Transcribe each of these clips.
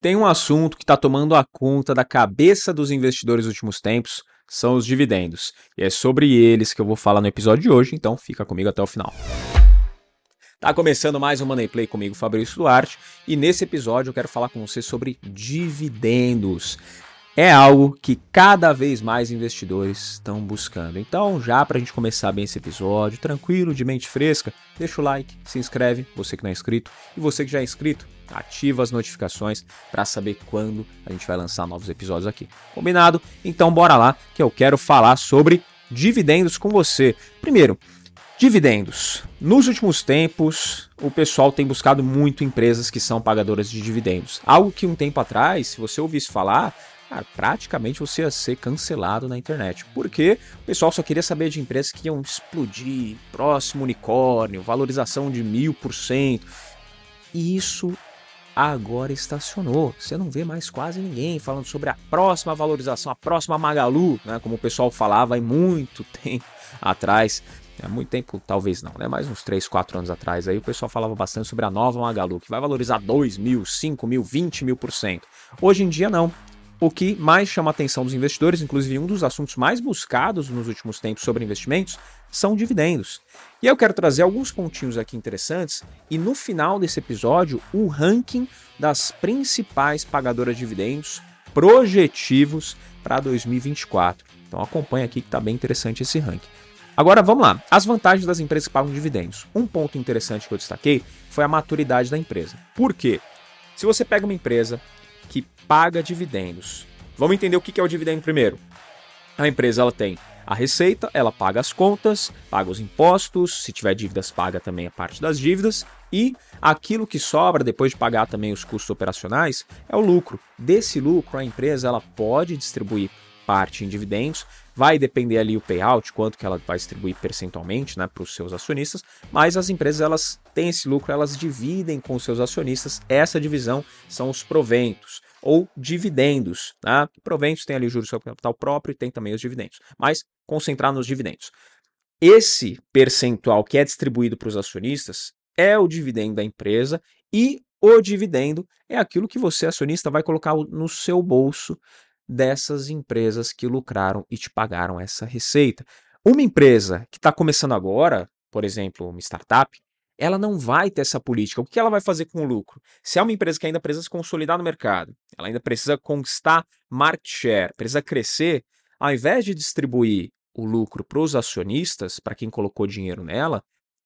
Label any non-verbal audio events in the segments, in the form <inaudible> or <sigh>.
Tem um assunto que está tomando a conta da cabeça dos investidores nos últimos tempos, são os dividendos. E é sobre eles que eu vou falar no episódio de hoje, então fica comigo até o final. Tá começando mais um Money Play comigo, Fabrício Duarte, e nesse episódio eu quero falar com você sobre dividendos é algo que cada vez mais investidores estão buscando. Então, já para a gente começar bem esse episódio, tranquilo, de mente fresca, deixa o like, se inscreve, você que não é inscrito, e você que já é inscrito, ativa as notificações para saber quando a gente vai lançar novos episódios aqui. Combinado? Então, bora lá que eu quero falar sobre dividendos com você. Primeiro, Dividendos. Nos últimos tempos, o pessoal tem buscado muito empresas que são pagadoras de dividendos. Algo que um tempo atrás, se você ouvisse falar, cara, praticamente você ia ser cancelado na internet. Porque o pessoal só queria saber de empresas que iam explodir, próximo unicórnio, valorização de mil por cento. E isso agora estacionou. Você não vê mais quase ninguém falando sobre a próxima valorização, a próxima Magalu, né? Como o pessoal falava há muito <laughs> tempo atrás. Há muito tempo, talvez não, né? Mais uns 3, 4 anos atrás aí, o pessoal falava bastante sobre a nova Magalu, que vai valorizar 2 mil, 5 mil, 20 mil por cento. Hoje em dia, não. O que mais chama a atenção dos investidores, inclusive um dos assuntos mais buscados nos últimos tempos sobre investimentos, são dividendos. E eu quero trazer alguns pontinhos aqui interessantes e no final desse episódio o ranking das principais pagadoras de dividendos projetivos para 2024. Então acompanha aqui que está bem interessante esse ranking. Agora vamos lá, as vantagens das empresas que pagam dividendos. Um ponto interessante que eu destaquei foi a maturidade da empresa. Por quê? Se você pega uma empresa paga dividendos. Vamos entender o que é o dividendo primeiro. A empresa ela tem a receita, ela paga as contas, paga os impostos, se tiver dívidas, paga também a parte das dívidas, e aquilo que sobra depois de pagar também os custos operacionais é o lucro. Desse lucro, a empresa ela pode distribuir parte em dividendos, vai depender ali o payout, quanto que ela vai distribuir percentualmente né, para os seus acionistas, mas as empresas elas têm esse lucro, elas dividem com os seus acionistas, essa divisão são os proventos ou dividendos. Tá? Proventos tem ali juros sobre capital próprio e tem também os dividendos, mas concentrar nos dividendos. Esse percentual que é distribuído para os acionistas é o dividendo da empresa e o dividendo é aquilo que você, acionista, vai colocar no seu bolso dessas empresas que lucraram e te pagaram essa receita. Uma empresa que está começando agora, por exemplo, uma startup, ela não vai ter essa política. O que ela vai fazer com o lucro? Se é uma empresa que ainda precisa se consolidar no mercado, ela ainda precisa conquistar market share, precisa crescer, ao invés de distribuir o lucro para os acionistas, para quem colocou dinheiro nela,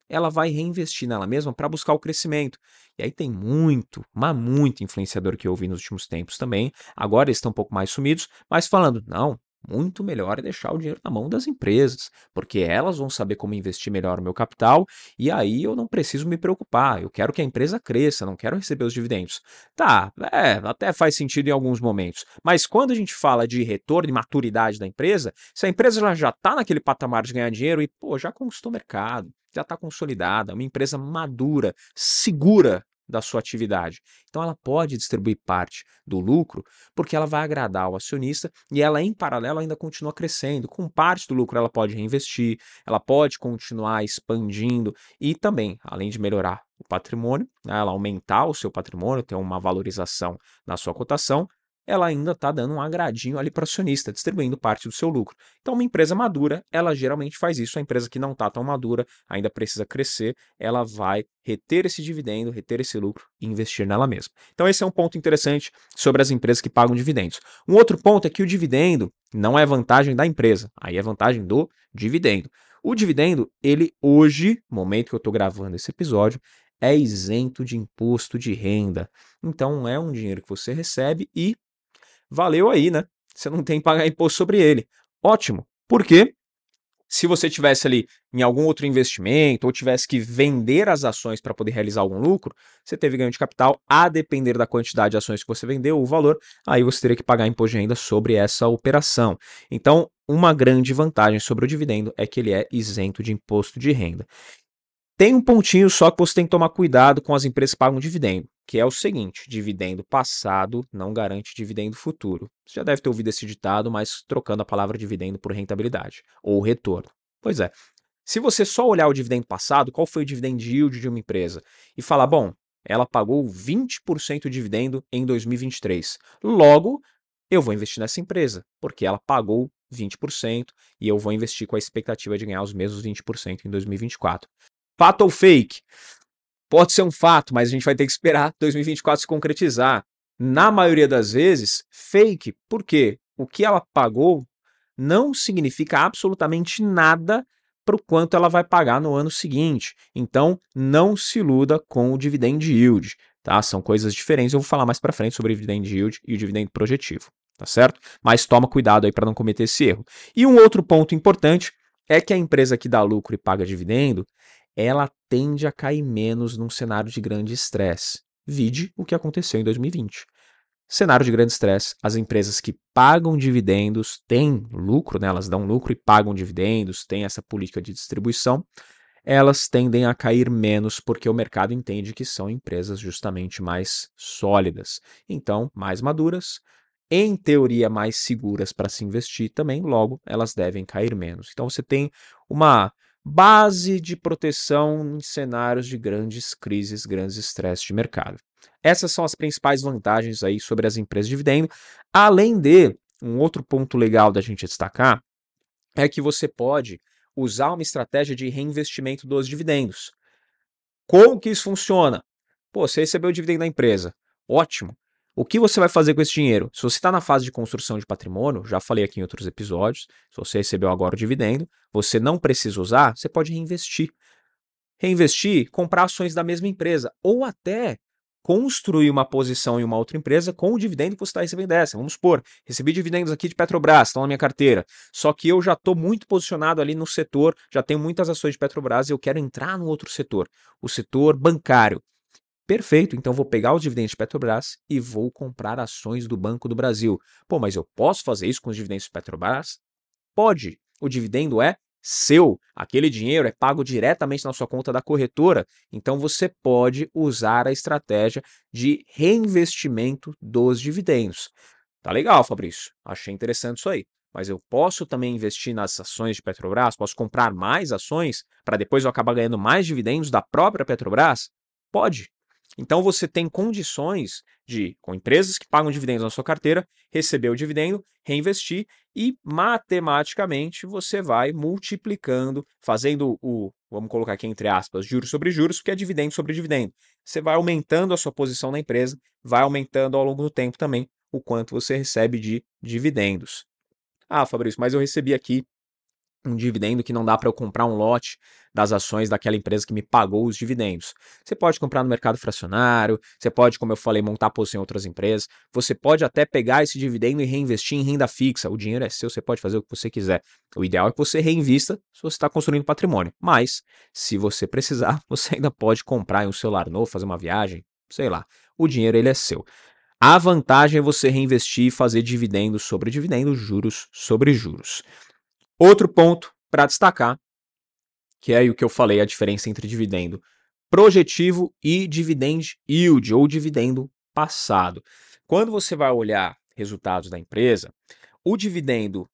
ela vai reinvestir nela mesma para buscar o crescimento. E aí tem muito, mas muito influenciador que eu ouvi nos últimos tempos também. Agora eles estão um pouco mais sumidos, mas falando, não, muito melhor é deixar o dinheiro na mão das empresas, porque elas vão saber como investir melhor o meu capital e aí eu não preciso me preocupar. Eu quero que a empresa cresça, não quero receber os dividendos. Tá, é, até faz sentido em alguns momentos, mas quando a gente fala de retorno e maturidade da empresa, se a empresa já está naquele patamar de ganhar dinheiro e pô, já conquistou o mercado, já está consolidada, uma empresa madura, segura da sua atividade. Então ela pode distribuir parte do lucro porque ela vai agradar o acionista e ela em paralelo ainda continua crescendo. Com parte do lucro ela pode reinvestir, ela pode continuar expandindo e também, além de melhorar o patrimônio, né, ela aumentar o seu patrimônio, ter uma valorização na sua cotação, ela ainda está dando um agradinho ali para o acionista, distribuindo parte do seu lucro. Então, uma empresa madura, ela geralmente faz isso. A empresa que não está tão madura, ainda precisa crescer, ela vai reter esse dividendo, reter esse lucro e investir nela mesma. Então, esse é um ponto interessante sobre as empresas que pagam dividendos. Um outro ponto é que o dividendo não é vantagem da empresa, aí é vantagem do dividendo. O dividendo, ele hoje, momento que eu estou gravando esse episódio, é isento de imposto de renda. Então, é um dinheiro que você recebe e valeu aí, né? Você não tem que pagar imposto sobre ele. Ótimo. Porque se você tivesse ali em algum outro investimento ou tivesse que vender as ações para poder realizar algum lucro, você teve ganho de capital, a depender da quantidade de ações que você vendeu, o valor, aí você teria que pagar imposto de renda sobre essa operação. Então, uma grande vantagem sobre o dividendo é que ele é isento de imposto de renda. Tem um pontinho só que você tem que tomar cuidado com as empresas que pagam dividendo que é o seguinte: dividendo passado não garante dividendo futuro. Você já deve ter ouvido esse ditado, mas trocando a palavra dividendo por rentabilidade ou retorno. Pois é. Se você só olhar o dividendo passado, qual foi o dividend yield de uma empresa, e falar, bom, ela pagou 20% de dividendo em 2023. Logo, eu vou investir nessa empresa, porque ela pagou 20% e eu vou investir com a expectativa de ganhar os mesmos 20% em 2024. Fato ou fake? Pode ser um fato, mas a gente vai ter que esperar 2024 se concretizar. Na maioria das vezes, fake. Por quê? O que ela pagou não significa absolutamente nada para o quanto ela vai pagar no ano seguinte. Então, não se iluda com o dividend yield, tá? São coisas diferentes. Eu vou falar mais para frente sobre o dividend yield e o dividendo projetivo, tá certo? Mas toma cuidado aí para não cometer esse erro. E um outro ponto importante é que a empresa que dá lucro e paga dividendo, ela tende a cair menos num cenário de grande estresse. Vide o que aconteceu em 2020. Cenário de grande estresse, as empresas que pagam dividendos têm lucro, né, elas dão lucro e pagam dividendos, têm essa política de distribuição, elas tendem a cair menos porque o mercado entende que são empresas justamente mais sólidas. Então, mais maduras, em teoria mais seguras para se investir também, logo elas devem cair menos. Então você tem uma base de proteção em cenários de grandes crises, grandes estresses de mercado. Essas são as principais vantagens aí sobre as empresas de dividendo. Além de, um outro ponto legal da gente destacar é que você pode usar uma estratégia de reinvestimento dos dividendos. Como que isso funciona? Pô, você recebeu o dividendo da empresa. Ótimo. O que você vai fazer com esse dinheiro? Se você está na fase de construção de patrimônio, já falei aqui em outros episódios, se você recebeu agora o dividendo, você não precisa usar, você pode reinvestir. Reinvestir, comprar ações da mesma empresa, ou até construir uma posição em uma outra empresa com o dividendo que você está recebendo dessa. Vamos supor, recebi dividendos aqui de Petrobras, estão na minha carteira. Só que eu já estou muito posicionado ali no setor, já tenho muitas ações de Petrobras e eu quero entrar no outro setor, o setor bancário. Perfeito, então vou pegar os dividendos de Petrobras e vou comprar ações do Banco do Brasil. Pô, mas eu posso fazer isso com os dividendos de Petrobras? Pode. O dividendo é seu. Aquele dinheiro é pago diretamente na sua conta da corretora, então você pode usar a estratégia de reinvestimento dos dividendos. Tá legal, Fabrício. Achei interessante isso aí. Mas eu posso também investir nas ações de Petrobras? Posso comprar mais ações para depois eu acabar ganhando mais dividendos da própria Petrobras? Pode. Então você tem condições de, com empresas que pagam dividendos na sua carteira, receber o dividendo, reinvestir e matematicamente você vai multiplicando, fazendo o, vamos colocar aqui entre aspas, juros sobre juros, porque é dividendo sobre dividendo. Você vai aumentando a sua posição na empresa, vai aumentando ao longo do tempo também o quanto você recebe de dividendos. Ah, Fabrício, mas eu recebi aqui um dividendo que não dá para eu comprar um lote das ações daquela empresa que me pagou os dividendos. Você pode comprar no mercado fracionário, você pode, como eu falei, montar posição em outras empresas, você pode até pegar esse dividendo e reinvestir em renda fixa. O dinheiro é seu, você pode fazer o que você quiser. O ideal é que você reinvista se você está construindo patrimônio. Mas, se você precisar, <laughs> você ainda pode comprar um celular novo, fazer uma viagem, sei lá. O dinheiro ele é seu. A vantagem é você reinvestir e fazer dividendos sobre dividendos, juros sobre juros. Outro ponto para destacar, que é o que eu falei, a diferença entre dividendo projetivo e dividend yield, ou dividendo passado. Quando você vai olhar resultados da empresa, o dividendo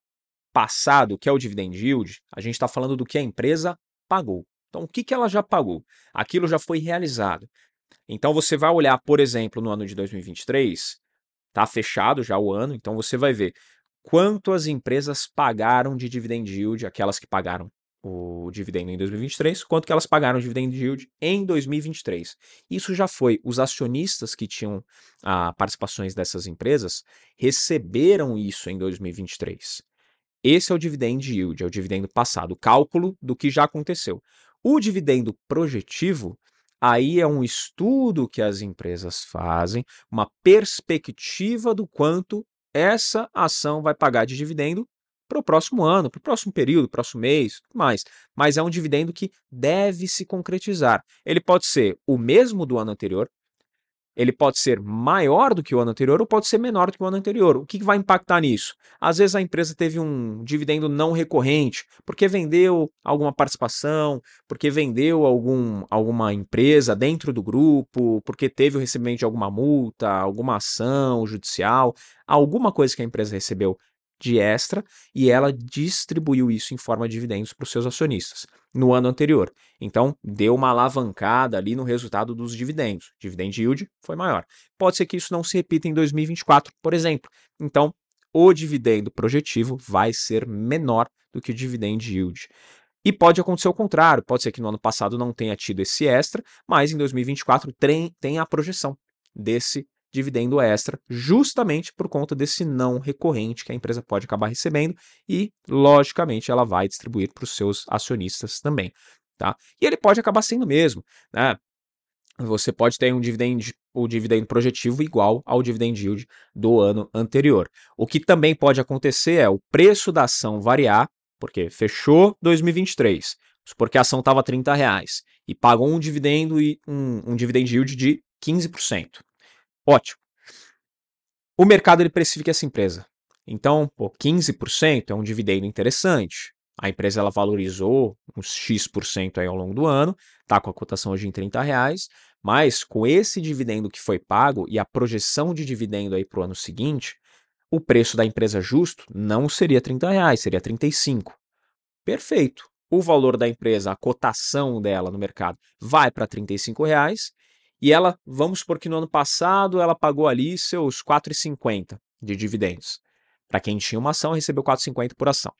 passado, que é o dividend yield, a gente está falando do que a empresa pagou. Então, o que, que ela já pagou? Aquilo já foi realizado. Então, você vai olhar, por exemplo, no ano de 2023, está fechado já o ano, então você vai ver quanto as empresas pagaram de dividend yield, aquelas que pagaram o dividendo em 2023, quanto que elas pagaram de dividend yield em 2023. Isso já foi, os acionistas que tinham ah, participações dessas empresas receberam isso em 2023. Esse é o dividend yield, é o dividendo passado, o cálculo do que já aconteceu. O dividendo projetivo, aí é um estudo que as empresas fazem, uma perspectiva do quanto essa ação vai pagar de dividendo para o próximo ano, para o próximo período, próximo mês, tudo mais. Mas é um dividendo que deve se concretizar. Ele pode ser o mesmo do ano anterior, ele pode ser maior do que o ano anterior ou pode ser menor do que o ano anterior. O que vai impactar nisso? Às vezes a empresa teve um dividendo não recorrente, porque vendeu alguma participação, porque vendeu algum, alguma empresa dentro do grupo, porque teve o recebimento de alguma multa, alguma ação judicial, alguma coisa que a empresa recebeu de extra e ela distribuiu isso em forma de dividendos para os seus acionistas no ano anterior. Então, deu uma alavancada ali no resultado dos dividendos. Dividend yield foi maior. Pode ser que isso não se repita em 2024, por exemplo. Então, o dividendo projetivo vai ser menor do que o dividend yield. E pode acontecer o contrário, pode ser que no ano passado não tenha tido esse extra, mas em 2024 tem, a projeção desse dividendo extra, justamente por conta desse não recorrente que a empresa pode acabar recebendo e, logicamente, ela vai distribuir para os seus acionistas também. Tá? E ele pode acabar sendo mesmo. Né? Você pode ter um dividendo, o dividendo projetivo igual ao dividend yield do ano anterior. O que também pode acontecer é o preço da ação variar, porque fechou 2023, porque a ação estava 30 reais e pagou um dividendo e um, um dividend yield de 15%. Ótimo. O mercado ele precifica essa empresa. Então, pô, 15% é um dividendo interessante. A empresa ela valorizou uns X% aí ao longo do ano, está com a cotação hoje em 30 reais, mas com esse dividendo que foi pago e a projeção de dividendo aí para o ano seguinte, o preço da empresa justo não seria 30 reais, seria 35. Perfeito. O valor da empresa, a cotação dela no mercado, vai para 35 reais e ela, vamos supor que no ano passado ela pagou ali seus 4,50 de dividendos. Para quem tinha uma ação, recebeu 4,50 por ação.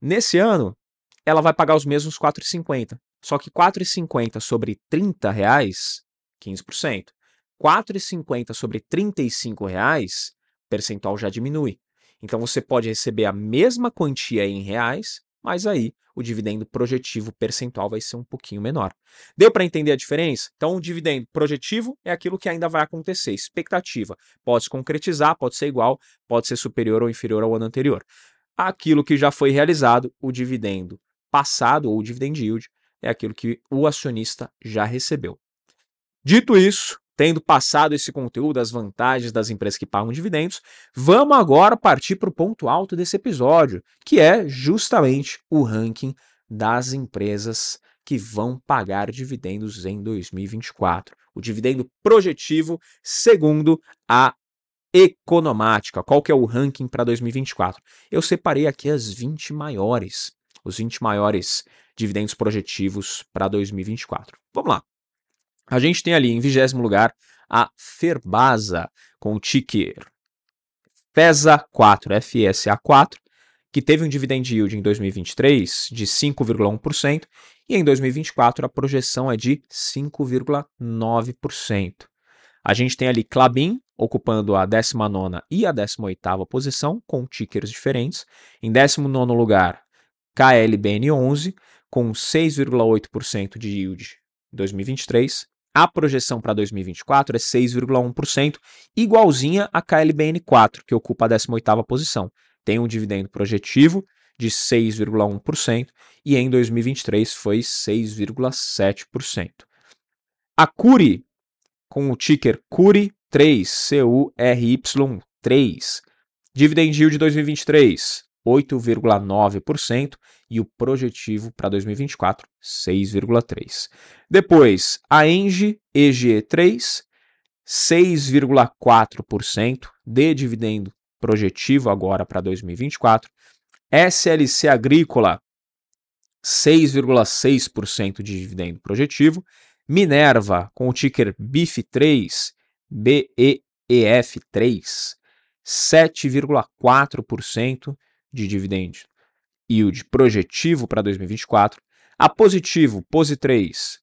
Nesse ano, ela vai pagar os mesmos 4,50. Só que 4,50 sobre 30 reais, 15%. 4,50 sobre 35 reais, percentual já diminui. Então você pode receber a mesma quantia em reais, mas aí o dividendo projetivo percentual vai ser um pouquinho menor. Deu para entender a diferença? Então, o dividendo projetivo é aquilo que ainda vai acontecer, expectativa. Pode se concretizar, pode ser igual, pode ser superior ou inferior ao ano anterior. Aquilo que já foi realizado, o dividendo passado ou dividend yield, é aquilo que o acionista já recebeu. Dito isso, Tendo passado esse conteúdo, as vantagens das empresas que pagam dividendos, vamos agora partir para o ponto alto desse episódio, que é justamente o ranking das empresas que vão pagar dividendos em 2024. O dividendo projetivo segundo a Economática. Qual que é o ranking para 2024? Eu separei aqui as 20 maiores, os 20 maiores dividendos projetivos para 2024. Vamos lá. A gente tem ali em vigésimo lugar a Ferbasa, com o ticker FESA 4, FSA 4, que teve um dividend yield em 2023 de 5,1% e em 2024 a projeção é de 5,9%. A gente tem ali Clabin ocupando a 19 e a 18 posição, com tickers diferentes. Em 19 lugar, KLBN11, com 6,8% de yield em 2023. A projeção para 2024 é 6,1%, igualzinha a KLBN4, que ocupa a 18ª posição. Tem um dividendo projetivo de 6,1% e em 2023 foi 6,7%. A Curi, com o ticker CURI3, C-U-R-Y-3, dividend yield de 2023, 8,9% e o projetivo para 2024, 6,3%. Depois, a Engie EGE3, 6,4% de dividendo projetivo agora para 2024. SLC Agrícola, 6,6% de dividendo projetivo. Minerva, com o ticker BIF3, BEEF3, 7,4% de dividendo yield projetivo para 2024. A positivo, POSI 3,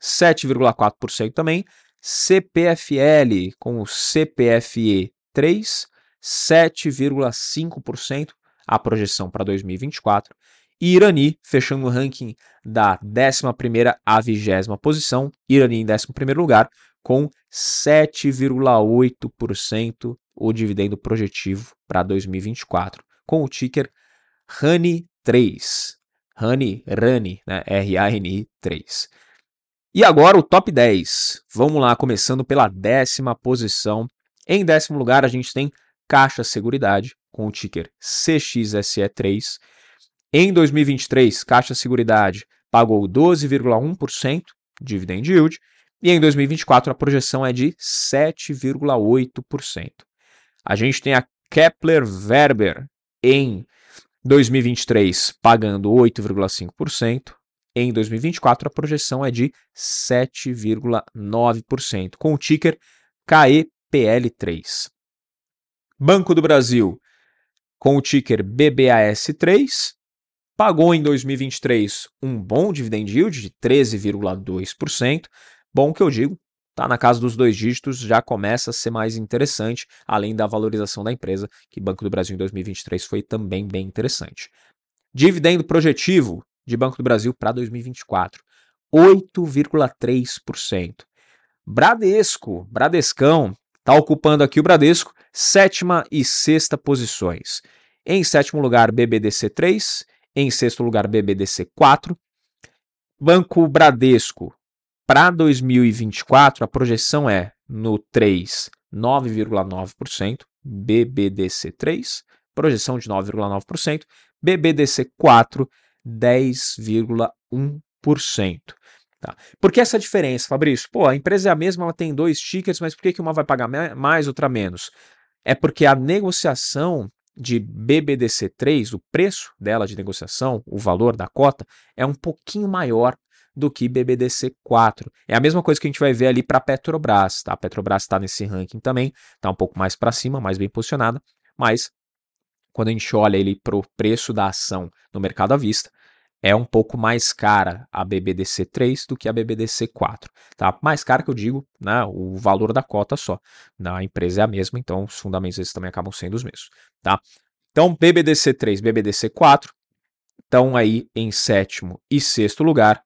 7,4% também. CPFL com o CPFE 3, 7,5% a projeção para 2024. E Irani fechando o ranking da 11ª à 20 posição, Irani em 11º lugar, com 7,8% o dividendo projetivo para 2024, com o ticker RANI 3. RANI, RANI, né? R-A-N-I 3. E agora o top 10. Vamos lá, começando pela décima posição. Em décimo lugar, a gente tem Caixa Seguridade, com o ticker CXSE3. Em 2023, Caixa Seguridade pagou 12,1% dividend yield. E em 2024, a projeção é de 7,8%. A gente tem a Kepler Werber, em 2023 pagando 8,5%, em 2024 a projeção é de 7,9%, com o ticker KEPL3. Banco do Brasil, com o ticker BBAS3, pagou em 2023 um bom dividend yield de 13,2%. Bom que eu digo, está na casa dos dois dígitos, já começa a ser mais interessante, além da valorização da empresa, que Banco do Brasil em 2023 foi também bem interessante. Dividendo projetivo de Banco do Brasil para 2024, 8,3%. Bradesco, Bradescão, está ocupando aqui o Bradesco, sétima e sexta posições. Em sétimo lugar, BBDC3, em sexto lugar, BBDC4. Banco Bradesco, para 2024, a projeção é no 3, 9,9%, BBDC3, projeção de 9,9%, BBDC4, 10,1%. Tá. Por que essa diferença, Fabrício? Pô, a empresa é a mesma, ela tem dois tickets, mas por que, que uma vai pagar mais, outra menos? É porque a negociação de BBDC3, o preço dela de negociação, o valor da cota, é um pouquinho maior do que BBDC4. É a mesma coisa que a gente vai ver ali para a Petrobras. Tá? A Petrobras está nesse ranking também, está um pouco mais para cima, mais bem posicionada, mas quando a gente olha ele para o preço da ação no mercado à vista, é um pouco mais cara a BBDC3 do que a BBDC4. Tá? Mais cara que eu digo, né, o valor da cota só. Na empresa é a mesma, então os fundamentos esses também acabam sendo os mesmos. Tá? Então, BBDC3, BBDC4 estão aí em sétimo e sexto lugar,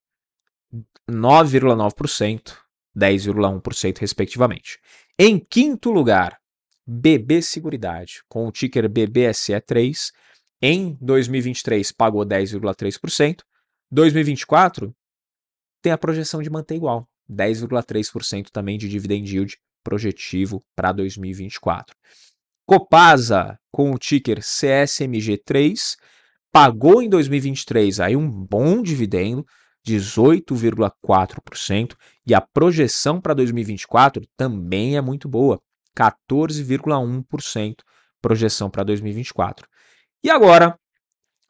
9,9%, 10,1% respectivamente. Em quinto lugar, BB Seguridade, com o ticker BBSE3, em 2023 pagou 10,3%. 2024 tem a projeção de manter igual, 10,3% também de dividend yield projetivo para 2024. Copasa, com o ticker CSMG3, pagou em 2023 aí um bom dividendo, 18,4%, e a projeção para 2024 também é muito boa, 14,1% projeção para 2024. E agora,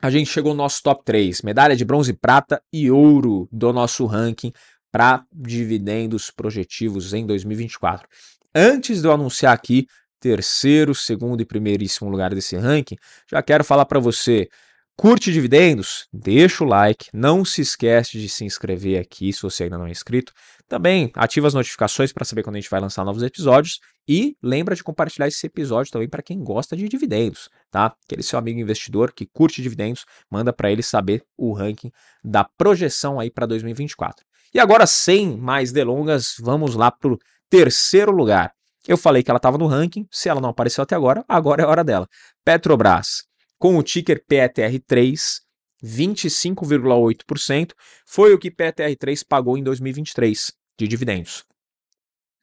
a gente chegou no nosso top 3, medalha de bronze, prata e ouro do nosso ranking para dividendos projetivos em 2024. Antes de eu anunciar aqui terceiro, segundo e primeiríssimo lugar desse ranking, já quero falar para você Curte dividendos? Deixa o like, não se esquece de se inscrever aqui se você ainda não é inscrito. Também ativa as notificações para saber quando a gente vai lançar novos episódios e lembra de compartilhar esse episódio também para quem gosta de dividendos, tá? Aquele seu amigo investidor que curte dividendos, manda para ele saber o ranking da projeção aí para 2024. E agora, sem mais delongas, vamos lá para o terceiro lugar. Eu falei que ela estava no ranking, se ela não apareceu até agora, agora é hora dela. Petrobras com o ticker PETR3, 25,8%, foi o que PETR3 pagou em 2023 de dividendos.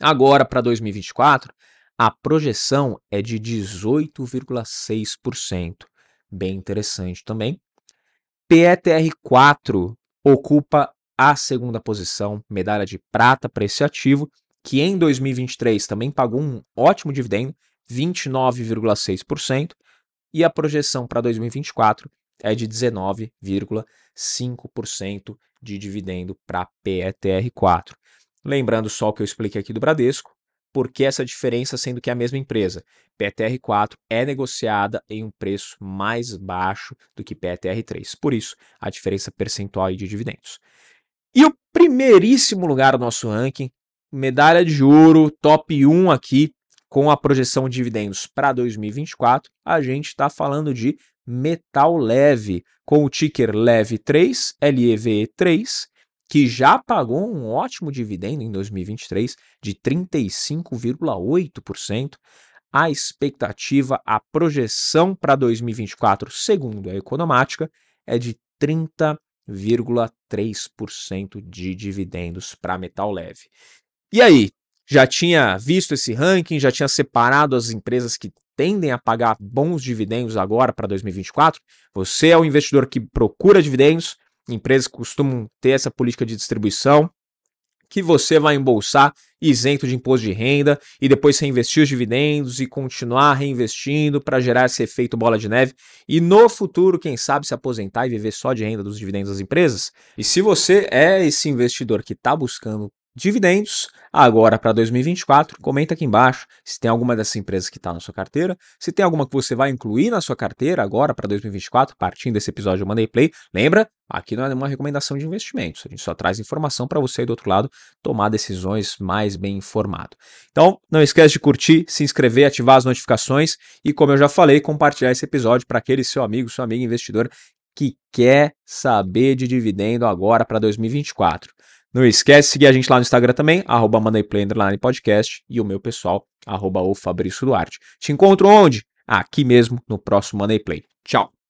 Agora, para 2024, a projeção é de 18,6%. Bem interessante também. PETR4 ocupa a segunda posição, medalha de prata para esse ativo, que em 2023 também pagou um ótimo dividendo, 29,6% e a projeção para 2024 é de 19,5% de dividendo para PETR4. Lembrando só o que eu expliquei aqui do Bradesco, por que essa diferença sendo que é a mesma empresa? PETR4 é negociada em um preço mais baixo do que PETR3. Por isso, a diferença percentual de dividendos. E o primeiríssimo lugar do nosso ranking, medalha de ouro, top 1 aqui, com a projeção de dividendos para 2024, a gente está falando de metal leve, com o ticker LEVE3, LEVE3, que já pagou um ótimo dividendo em 2023 de 35,8%. A expectativa, a projeção para 2024, segundo a Economática, é de 30,3% de dividendos para metal leve. E aí, já tinha visto esse ranking, já tinha separado as empresas que tendem a pagar bons dividendos agora para 2024. Você é o investidor que procura dividendos, empresas que costumam ter essa política de distribuição, que você vai embolsar isento de imposto de renda e depois reinvestir os dividendos e continuar reinvestindo para gerar esse efeito bola de neve e no futuro, quem sabe, se aposentar e viver só de renda dos dividendos das empresas? E se você é esse investidor que está buscando dividendos agora para 2024. Comenta aqui embaixo se tem alguma dessas empresas que está na sua carteira, se tem alguma que você vai incluir na sua carteira agora para 2024, partindo desse episódio do Money Play. Lembra, aqui não é uma recomendação de investimentos, a gente só traz informação para você do outro lado tomar decisões mais bem informado. Então, não esquece de curtir, se inscrever, ativar as notificações e, como eu já falei, compartilhar esse episódio para aquele seu amigo, sua amiga investidor que quer saber de dividendo agora para 2024. Não esquece de seguir a gente lá no Instagram também, arroba Podcast, e o meu pessoal, arroba o Fabrício Duarte. Te encontro onde? Aqui mesmo, no próximo Money Play. Tchau!